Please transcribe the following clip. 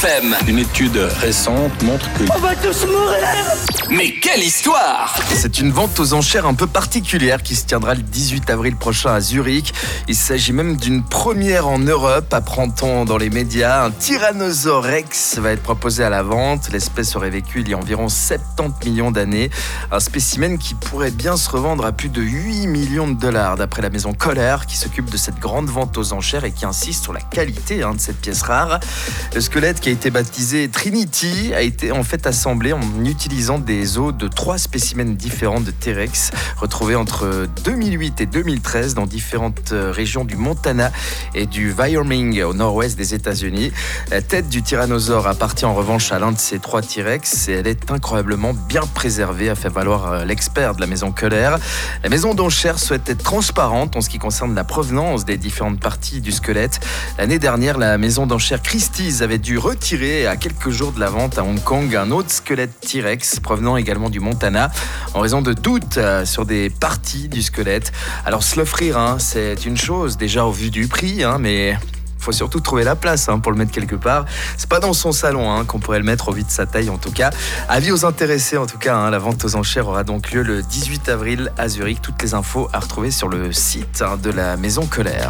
FM. Une étude récente montre que On va tous mourir Mais quelle histoire C'est une vente aux enchères un peu particulière qui se tiendra le 18 avril prochain à Zurich. Il s'agit même d'une première en Europe, apprend-on dans les médias. Un Tyrannosaure Rex va être proposé à la vente. L'espèce aurait vécu il y a environ 70 millions d'années. Un spécimen qui pourrait bien se revendre à plus de 8 millions de dollars, d'après la maison Kohler, qui s'occupe de cette grande vente aux enchères et qui insiste sur la qualité hein, de cette pièce rare. Le squelette qui a été baptisé Trinity a été en fait assemblé en utilisant des os de trois spécimens différents de T-Rex retrouvés entre 2008 et 2013 dans différentes euh, régions du Montana et du Wyoming au nord-ouest des États-Unis. La tête du tyrannosaure appartient en revanche à l'un de ces trois T-Rex et elle est incroyablement bien préservée, a fait valoir euh, l'expert de la maison Keller. La maison d'enchères souhaite être transparente en ce qui concerne la provenance des différentes parties du squelette. L'année dernière, la maison d'enchères Christie's avait dû retirer à quelques jours de la vente à Hong Kong un autre squelette T-Rex provenant également du Montana en raison de doutes euh, sur des parties du squelette. Alors se l'offrir, hein, c'est une chose déjà au vu du prix, hein, mais faut surtout trouver la place hein, pour le mettre quelque part. C'est pas dans son salon hein, qu'on pourrait le mettre au vu de sa taille en tout cas. Avis aux intéressés en tout cas, hein, la vente aux enchères aura donc lieu le 18 avril à Zurich. Toutes les infos à retrouver sur le site de la maison Keller.